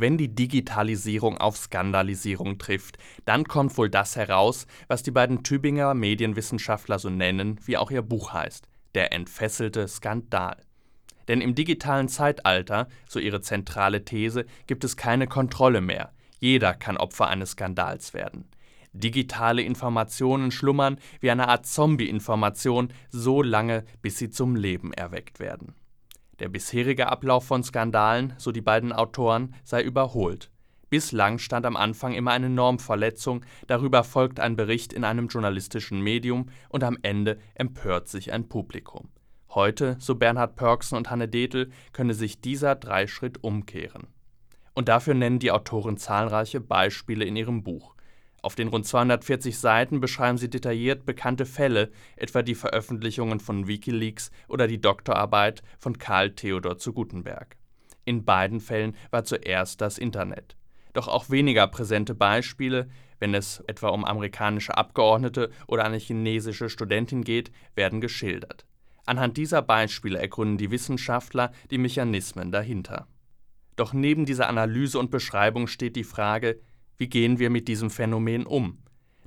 Wenn die Digitalisierung auf Skandalisierung trifft, dann kommt wohl das heraus, was die beiden Tübinger Medienwissenschaftler so nennen, wie auch ihr Buch heißt, der entfesselte Skandal. Denn im digitalen Zeitalter, so ihre zentrale These, gibt es keine Kontrolle mehr. Jeder kann Opfer eines Skandals werden. Digitale Informationen schlummern wie eine Art Zombie-Information so lange, bis sie zum Leben erweckt werden. Der bisherige Ablauf von Skandalen, so die beiden Autoren, sei überholt. Bislang stand am Anfang immer eine Normverletzung, darüber folgt ein Bericht in einem journalistischen Medium und am Ende empört sich ein Publikum. Heute, so Bernhard Pörksen und Hanne Detel, könne sich dieser Dreischritt umkehren. Und dafür nennen die Autoren zahlreiche Beispiele in ihrem Buch. Auf den rund 240 Seiten beschreiben sie detailliert bekannte Fälle, etwa die Veröffentlichungen von Wikileaks oder die Doktorarbeit von Karl Theodor zu Gutenberg. In beiden Fällen war zuerst das Internet. Doch auch weniger präsente Beispiele, wenn es etwa um amerikanische Abgeordnete oder eine chinesische Studentin geht, werden geschildert. Anhand dieser Beispiele ergründen die Wissenschaftler die Mechanismen dahinter. Doch neben dieser Analyse und Beschreibung steht die Frage, wie gehen wir mit diesem Phänomen um?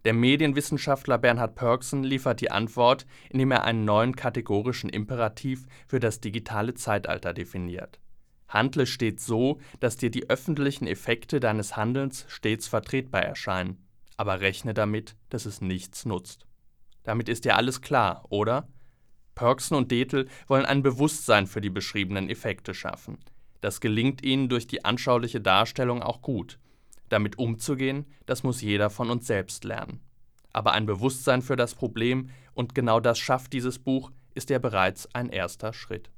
Der Medienwissenschaftler Bernhard Pörksen liefert die Antwort, indem er einen neuen kategorischen Imperativ für das digitale Zeitalter definiert. Handle stets so, dass dir die öffentlichen Effekte deines Handelns stets vertretbar erscheinen, aber rechne damit, dass es nichts nutzt. Damit ist dir alles klar, oder? Pörksen und Detel wollen ein Bewusstsein für die beschriebenen Effekte schaffen. Das gelingt ihnen durch die anschauliche Darstellung auch gut. Damit umzugehen, das muss jeder von uns selbst lernen. Aber ein Bewusstsein für das Problem, und genau das schafft dieses Buch, ist ja bereits ein erster Schritt.